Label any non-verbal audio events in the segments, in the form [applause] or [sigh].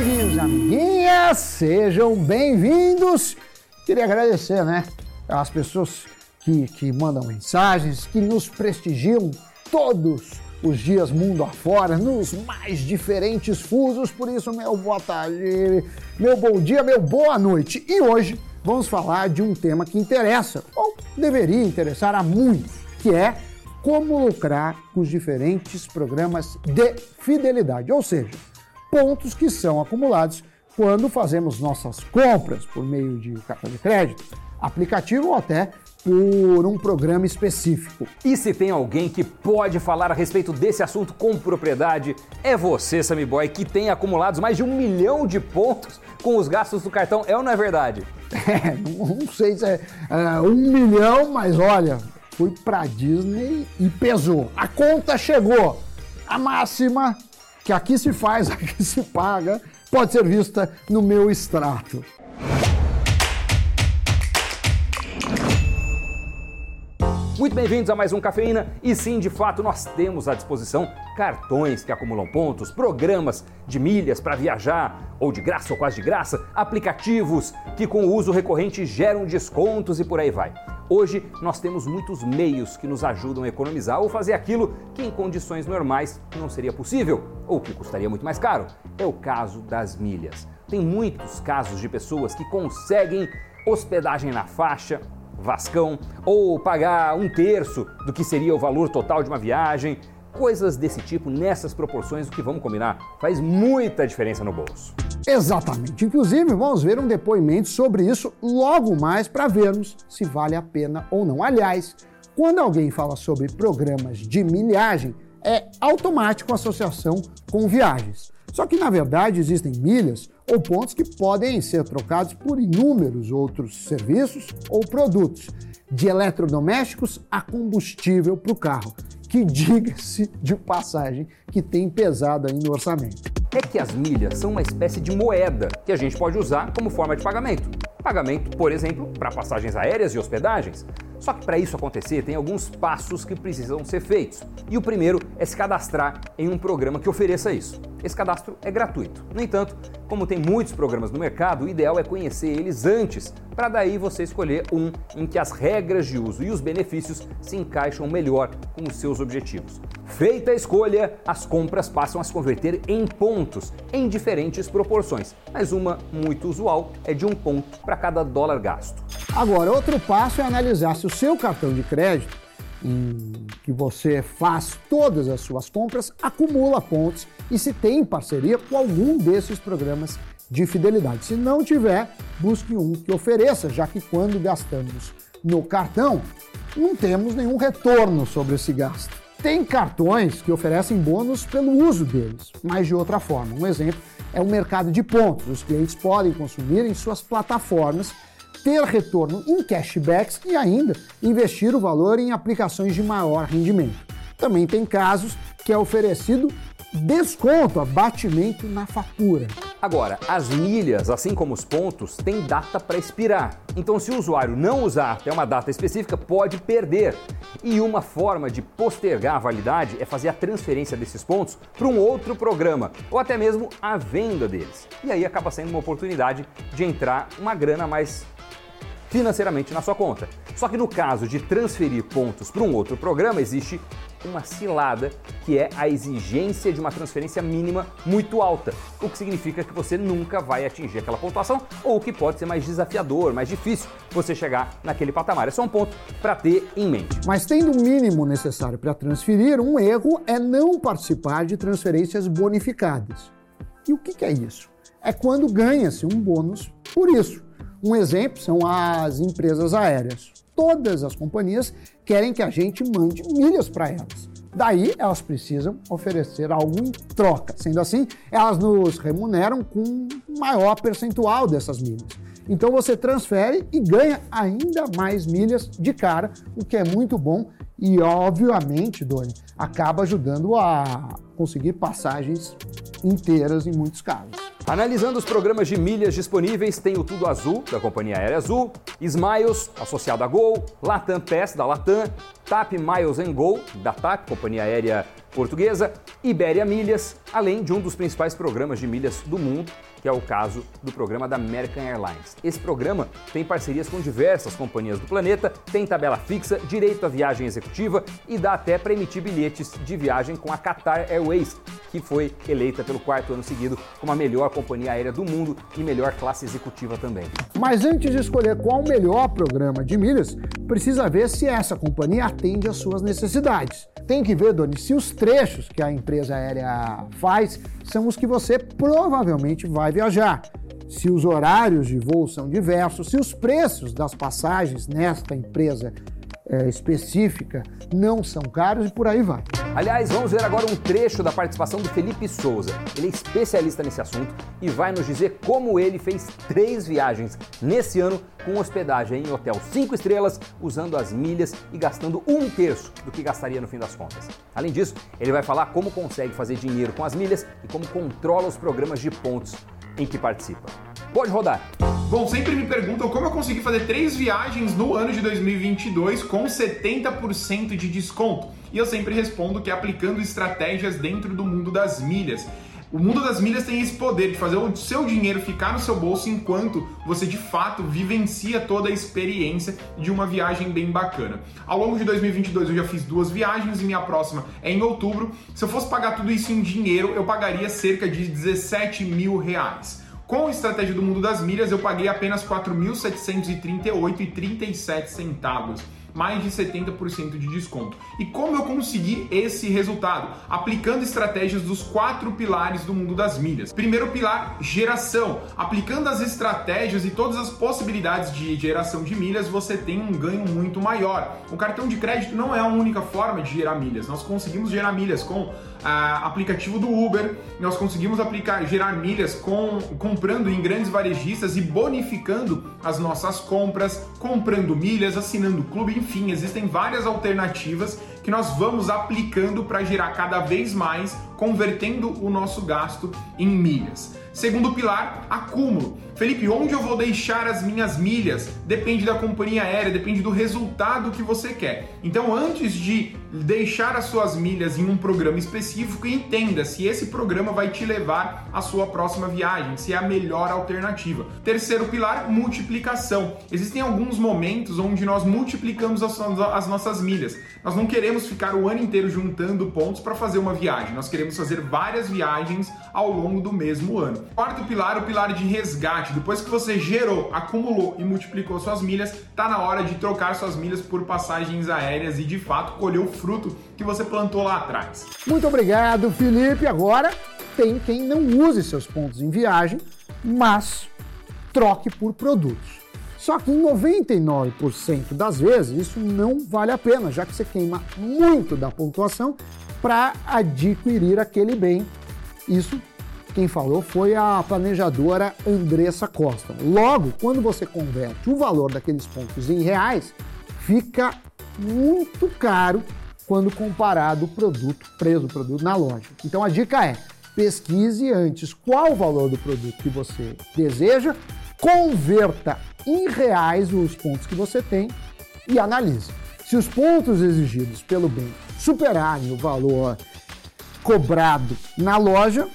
amiguinhos amiguinhas, sejam bem-vindos. Queria agradecer, né, às pessoas que, que mandam mensagens, que nos prestigiam todos os dias mundo afora, nos mais diferentes fusos. Por isso, meu boa tarde, meu bom dia, meu boa noite. E hoje vamos falar de um tema que interessa, ou deveria interessar a muitos, que é como lucrar com os diferentes programas de fidelidade, ou seja, pontos que são acumulados quando fazemos nossas compras por meio de cartão de crédito, aplicativo ou até por um programa específico. E se tem alguém que pode falar a respeito desse assunto com propriedade, é você, Sammy Boy, que tem acumulados mais de um milhão de pontos com os gastos do cartão, é ou não é verdade? [laughs] É, não sei se é, é um milhão, mas olha, fui pra Disney e pesou. A conta chegou. A máxima que aqui se faz, [laughs] aqui se paga, pode ser vista no meu extrato. Muito bem-vindos a mais um Cafeína. E sim, de fato, nós temos à disposição cartões que acumulam pontos, programas de milhas para viajar, ou de graça ou quase de graça, aplicativos que com o uso recorrente geram descontos e por aí vai. Hoje nós temos muitos meios que nos ajudam a economizar ou fazer aquilo que em condições normais não seria possível ou que custaria muito mais caro. É o caso das milhas. Tem muitos casos de pessoas que conseguem hospedagem na faixa, Vascão, ou pagar um terço do que seria o valor total de uma viagem. Coisas desse tipo, nessas proporções, o que vamos combinar, faz muita diferença no bolso. Exatamente. Inclusive, vamos ver um depoimento sobre isso logo mais para vermos se vale a pena ou não. Aliás, quando alguém fala sobre programas de milhagem, é automático a associação com viagens. Só que, na verdade, existem milhas ou pontos que podem ser trocados por inúmeros outros serviços ou produtos, de eletrodomésticos a combustível para o carro, que diga-se de passagem que tem pesado aí no orçamento. É que as milhas são uma espécie de moeda que a gente pode usar como forma de pagamento. Pagamento, por exemplo, para passagens aéreas e hospedagens. Só que para isso acontecer, tem alguns passos que precisam ser feitos. E o primeiro é se cadastrar em um programa que ofereça isso. Esse cadastro é gratuito. No entanto, como tem muitos programas no mercado, o ideal é conhecer eles antes, para daí você escolher um em que as regras de uso e os benefícios se encaixam melhor com os seus objetivos. Feita a escolha, as compras passam a se converter em pontos, em diferentes proporções, mas uma muito usual é de um ponto para cada dólar gasto. Agora, outro passo é analisar se o seu cartão de crédito, em que você faz todas as suas compras, acumula pontos e se tem parceria com algum desses programas de fidelidade. Se não tiver, busque um que ofereça, já que quando gastamos no cartão, não temos nenhum retorno sobre esse gasto. Tem cartões que oferecem bônus pelo uso deles, mas de outra forma. Um exemplo é o mercado de pontos. Os clientes podem consumir em suas plataformas ter retorno em cashbacks e ainda investir o valor em aplicações de maior rendimento. Também tem casos que é oferecido desconto, abatimento na fatura. Agora, as milhas, assim como os pontos, têm data para expirar. Então, se o usuário não usar até uma data específica, pode perder. E uma forma de postergar a validade é fazer a transferência desses pontos para um outro programa, ou até mesmo a venda deles. E aí acaba sendo uma oportunidade de entrar uma grana mais financeiramente na sua conta. Só que no caso de transferir pontos para um outro programa, existe uma cilada que é a exigência de uma transferência mínima muito alta, o que significa que você nunca vai atingir aquela pontuação ou que pode ser mais desafiador, mais difícil você chegar naquele patamar. É só um ponto para ter em mente. Mas tendo o mínimo necessário para transferir, um erro é não participar de transferências bonificadas. E o que é isso? É quando ganha-se um bônus por isso. Um exemplo são as empresas aéreas. Todas as companhias querem que a gente mande milhas para elas. Daí, elas precisam oferecer algo em troca. Sendo assim, elas nos remuneram com um maior percentual dessas milhas. Então, você transfere e ganha ainda mais milhas de cara, o que é muito bom e, obviamente, Doni, acaba ajudando a conseguir passagens inteiras em muitos casos. Analisando os programas de milhas disponíveis, tem o Tudo Azul, da Companhia Aérea Azul, Smiles, associado a Gol, Latam Pass, da Latam, TAP Miles Go, da TAP, companhia aérea portuguesa, Iberia Milhas, além de um dos principais programas de milhas do mundo, que é o caso do programa da American Airlines. Esse programa tem parcerias com diversas companhias do planeta, tem tabela fixa, direito à viagem executiva e dá até para emitir bilhetes de viagem com a Qatar Airways, que foi eleita pelo quarto ano seguido como a melhor companhia aérea do mundo e melhor classe executiva também. Mas antes de escolher qual o melhor programa de milhas, precisa ver se essa companhia atende às suas necessidades. Tem que ver, Doni, se os trechos que a empresa aérea faz são os que você provavelmente vai viajar. Se os horários de voo são diversos, se os preços das passagens nesta empresa é, específica não são caros e por aí vai. Aliás, vamos ver agora um trecho da participação do Felipe Souza. Ele é especialista nesse assunto e vai nos dizer como ele fez três viagens nesse ano com hospedagem em hotel cinco estrelas, usando as milhas e gastando um terço do que gastaria no fim das contas. Além disso, ele vai falar como consegue fazer dinheiro com as milhas e como controla os programas de pontos em que participa. Pode rodar. Bom, sempre me perguntam como eu consegui fazer três viagens no ano de 2022 com 70% de desconto. E eu sempre respondo que é aplicando estratégias dentro do mundo das milhas. O mundo das milhas tem esse poder de fazer o seu dinheiro ficar no seu bolso enquanto você de fato vivencia toda a experiência de uma viagem bem bacana. Ao longo de 2022 eu já fiz duas viagens e minha próxima é em outubro. Se eu fosse pagar tudo isso em dinheiro, eu pagaria cerca de 17 mil reais. Com a estratégia do mundo das milhas, eu paguei apenas R$ 4.738,37 mais de 70% de desconto. E como eu consegui esse resultado? Aplicando estratégias dos quatro pilares do mundo das milhas. Primeiro pilar, geração. Aplicando as estratégias e todas as possibilidades de geração de milhas, você tem um ganho muito maior. O cartão de crédito não é a única forma de gerar milhas. Nós conseguimos gerar milhas com ah, aplicativo do Uber, nós conseguimos aplicar, gerar milhas com, comprando em grandes varejistas e bonificando as nossas compras, comprando milhas, assinando clube, enfim, existem várias alternativas que nós vamos aplicando para gerar cada vez mais, convertendo o nosso gasto em milhas. Segundo pilar, acúmulo. Felipe, onde eu vou deixar as minhas milhas? Depende da companhia aérea, depende do resultado que você quer. Então, antes de deixar as suas milhas em um programa específico, entenda se esse programa vai te levar à sua próxima viagem, se é a melhor alternativa. Terceiro pilar, multiplicação. Existem alguns momentos onde nós multiplicamos as nossas milhas. Nós não queremos ficar o ano inteiro juntando pontos para fazer uma viagem, nós queremos fazer várias viagens ao longo do mesmo ano. Quarto pilar, o pilar de resgate. Depois que você gerou, acumulou e multiplicou suas milhas, tá na hora de trocar suas milhas por passagens aéreas e de fato colher o fruto que você plantou lá atrás. Muito obrigado, Felipe. Agora tem quem não use seus pontos em viagem, mas troque por produtos. Só que em 99% das vezes isso não vale a pena, já que você queima muito da pontuação para adquirir aquele bem. Isso quem falou foi a planejadora Andressa Costa. Logo, quando você converte o valor daqueles pontos em reais, fica muito caro quando comparado o produto, preço do produto na loja. Então a dica é: pesquise antes qual o valor do produto que você deseja, converta em reais os pontos que você tem e analise. Se os pontos exigidos pelo bem superarem o valor cobrado na loja,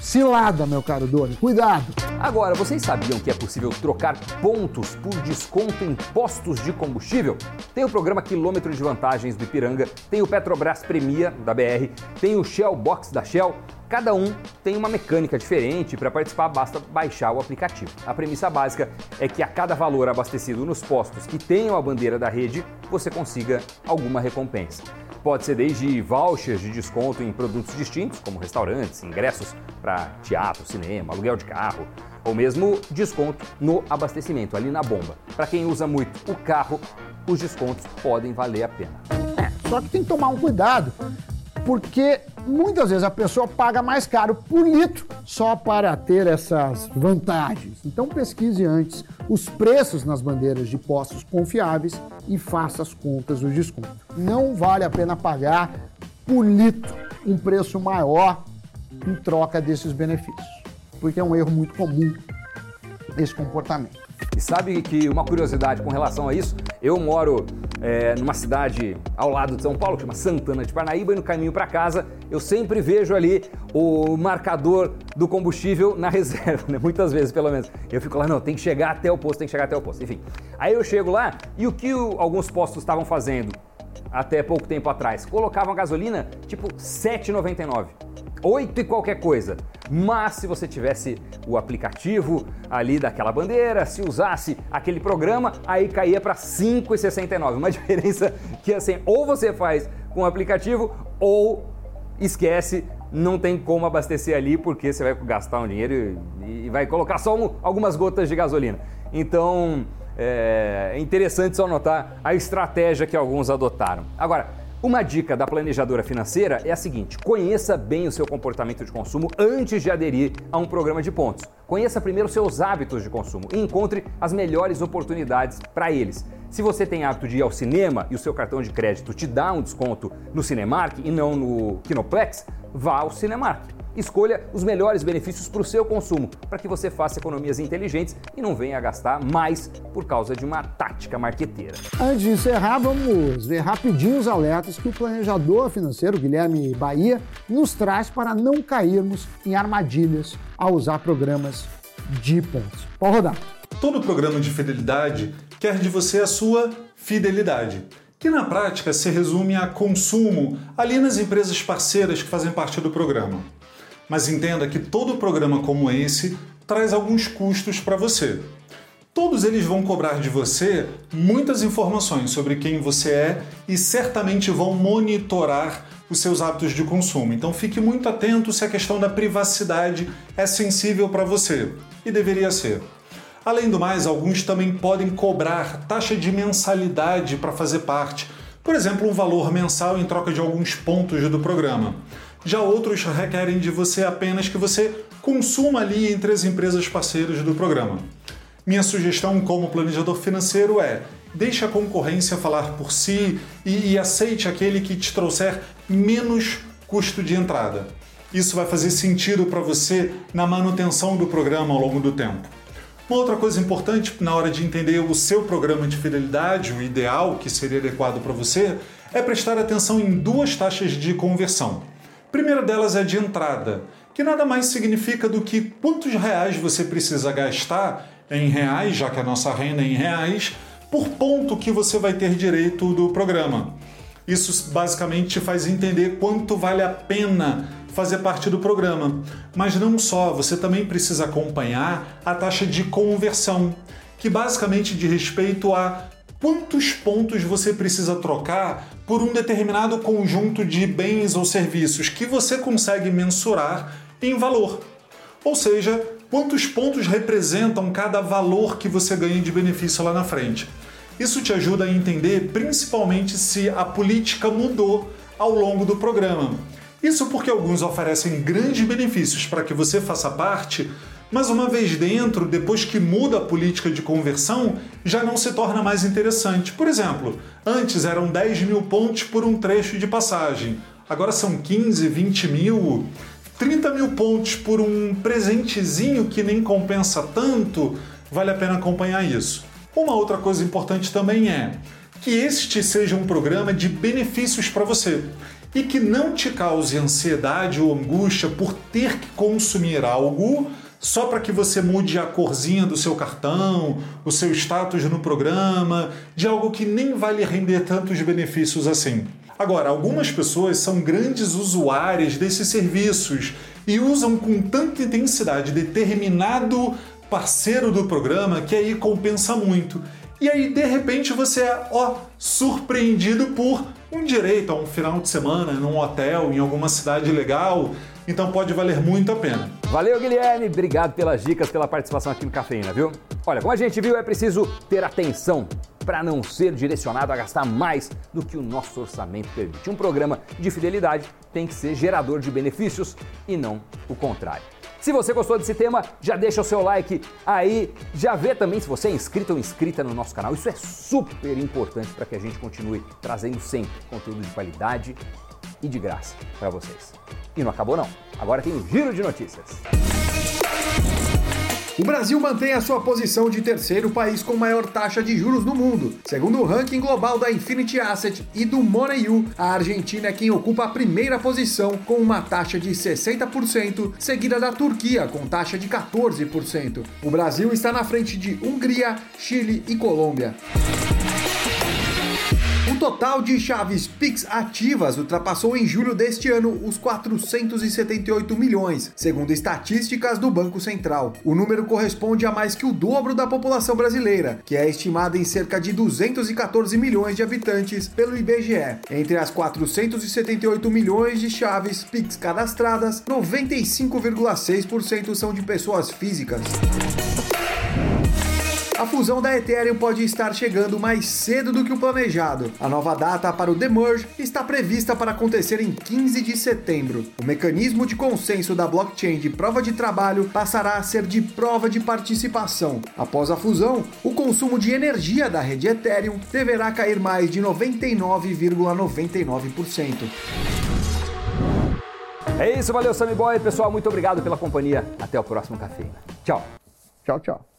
cilada, meu caro Doni, cuidado! Agora, vocês sabiam que é possível trocar pontos por desconto em postos de combustível? Tem o programa Quilômetro de Vantagens do Ipiranga, tem o Petrobras Premia da BR, tem o Shell Box da Shell. Cada um tem uma mecânica diferente, para participar basta baixar o aplicativo. A premissa básica é que a cada valor abastecido nos postos que tenham a bandeira da rede, você consiga alguma recompensa. Pode ser desde vouchers de desconto em produtos distintos, como restaurantes, ingressos para teatro, cinema, aluguel de carro, ou mesmo desconto no abastecimento, ali na bomba. Para quem usa muito o carro, os descontos podem valer a pena. É, só que tem que tomar um cuidado, porque muitas vezes a pessoa paga mais caro por litro só para ter essas vantagens. Então pesquise antes os preços nas bandeiras de postos confiáveis e faça as contas do desconto. Não vale a pena pagar por litro um preço maior em troca desses benefícios, porque é um erro muito comum esse comportamento. E sabe que uma curiosidade com relação a isso? Eu moro é, numa cidade ao lado de São Paulo, que chama Santana de Parnaíba, e no caminho para casa eu sempre vejo ali o marcador do combustível na [laughs] reserva, né? muitas vezes pelo menos. Eu fico lá, não, tem que chegar até o posto, tem que chegar até o posto. Enfim, aí eu chego lá e o que o, alguns postos estavam fazendo até pouco tempo atrás? Colocavam gasolina tipo 7,99. 8 e qualquer coisa. Mas se você tivesse o aplicativo ali daquela bandeira, se usasse aquele programa, aí caía para 5,69. Uma [laughs] diferença que assim, ou você faz com o aplicativo ou esquece, não tem como abastecer ali porque você vai gastar um dinheiro e, e vai colocar só um, algumas gotas de gasolina. Então, é interessante só notar a estratégia que alguns adotaram. Agora, uma dica da planejadora financeira é a seguinte: conheça bem o seu comportamento de consumo antes de aderir a um programa de pontos. Conheça primeiro seus hábitos de consumo e encontre as melhores oportunidades para eles. Se você tem hábito de ir ao cinema e o seu cartão de crédito te dá um desconto no Cinemark e não no Kinoplex, vá ao Cinemark. Escolha os melhores benefícios para o seu consumo, para que você faça economias inteligentes e não venha a gastar mais por causa de uma tática marqueteira. Antes de encerrar, vamos ver rapidinho os alertas que o planejador financeiro Guilherme Bahia nos traz para não cairmos em armadilhas ao usar programas de pontos. Pode rodar. Todo programa de fidelidade quer de você a sua fidelidade que na prática se resume a consumo ali nas empresas parceiras que fazem parte do programa mas entenda que todo programa como esse traz alguns custos para você. Todos eles vão cobrar de você muitas informações sobre quem você é e certamente vão monitorar os seus hábitos de consumo. Então fique muito atento se a questão da privacidade é sensível para você e deveria ser. Além do mais, alguns também podem cobrar taxa de mensalidade para fazer parte, por exemplo, um valor mensal em troca de alguns pontos do programa. Já outros requerem de você apenas que você consuma ali entre as empresas parceiras do programa. Minha sugestão como planejador financeiro é deixe a concorrência falar por si e, e aceite aquele que te trouxer menos custo de entrada. Isso vai fazer sentido para você na manutenção do programa ao longo do tempo. Uma outra coisa importante na hora de entender o seu programa de fidelidade, o ideal que seria adequado para você, é prestar atenção em duas taxas de conversão. A primeira delas é de entrada, que nada mais significa do que quantos reais você precisa gastar em reais, já que a nossa renda é em reais, por ponto que você vai ter direito do programa. Isso basicamente te faz entender quanto vale a pena fazer parte do programa. Mas não só, você também precisa acompanhar a taxa de conversão, que basicamente diz respeito a quantos pontos você precisa trocar por um determinado conjunto de bens ou serviços que você consegue mensurar em valor. Ou seja, quantos pontos representam cada valor que você ganha de benefício lá na frente. Isso te ajuda a entender principalmente se a política mudou ao longo do programa. Isso porque alguns oferecem grandes benefícios para que você faça parte, mas uma vez dentro, depois que muda a política de conversão, já não se torna mais interessante. Por exemplo, antes eram 10 mil pontos por um trecho de passagem, agora são 15, 20 mil. 30 mil pontos por um presentezinho que nem compensa tanto, vale a pena acompanhar isso. Uma outra coisa importante também é que este seja um programa de benefícios para você e que não te cause ansiedade ou angústia por ter que consumir algo só para que você mude a corzinha do seu cartão, o seu status no programa, de algo que nem vai lhe render tantos benefícios assim. Agora, algumas pessoas são grandes usuárias desses serviços e usam com tanta intensidade determinado parceiro do programa que aí compensa muito. E aí, de repente, você é, ó, surpreendido por um direito a um final de semana num hotel, em alguma cidade legal, então pode valer muito a pena. Valeu, Guilherme. Obrigado pelas dicas, pela participação aqui no Cafeína, viu? Olha, como a gente viu, é preciso ter atenção para não ser direcionado a gastar mais do que o nosso orçamento permite. Um programa de fidelidade tem que ser gerador de benefícios e não o contrário. Se você gostou desse tema, já deixa o seu like aí, já vê também se você é inscrito ou inscrita no nosso canal. Isso é super importante para que a gente continue trazendo sempre conteúdo de qualidade e de graça para vocês. E não acabou não. Agora tem o giro de notícias. O Brasil mantém a sua posição de terceiro país com maior taxa de juros no mundo. Segundo o ranking global da Infinity Asset e do MoneyU, a Argentina é quem ocupa a primeira posição com uma taxa de 60%, seguida da Turquia com taxa de 14%. O Brasil está na frente de Hungria, Chile e Colômbia. Total de chaves Pix ativas ultrapassou em julho deste ano os 478 milhões, segundo estatísticas do Banco Central. O número corresponde a mais que o dobro da população brasileira, que é estimada em cerca de 214 milhões de habitantes pelo IBGE. Entre as 478 milhões de chaves Pix cadastradas, 95,6% são de pessoas físicas. A fusão da Ethereum pode estar chegando mais cedo do que o planejado. A nova data para o demerge está prevista para acontecer em 15 de setembro. O mecanismo de consenso da blockchain de prova de trabalho passará a ser de prova de participação. Após a fusão, o consumo de energia da rede Ethereum deverá cair mais de 99,99%. É isso, valeu Sammy Boy. Pessoal, muito obrigado pela companhia. Até o próximo Cafeína. Tchau. Tchau, tchau.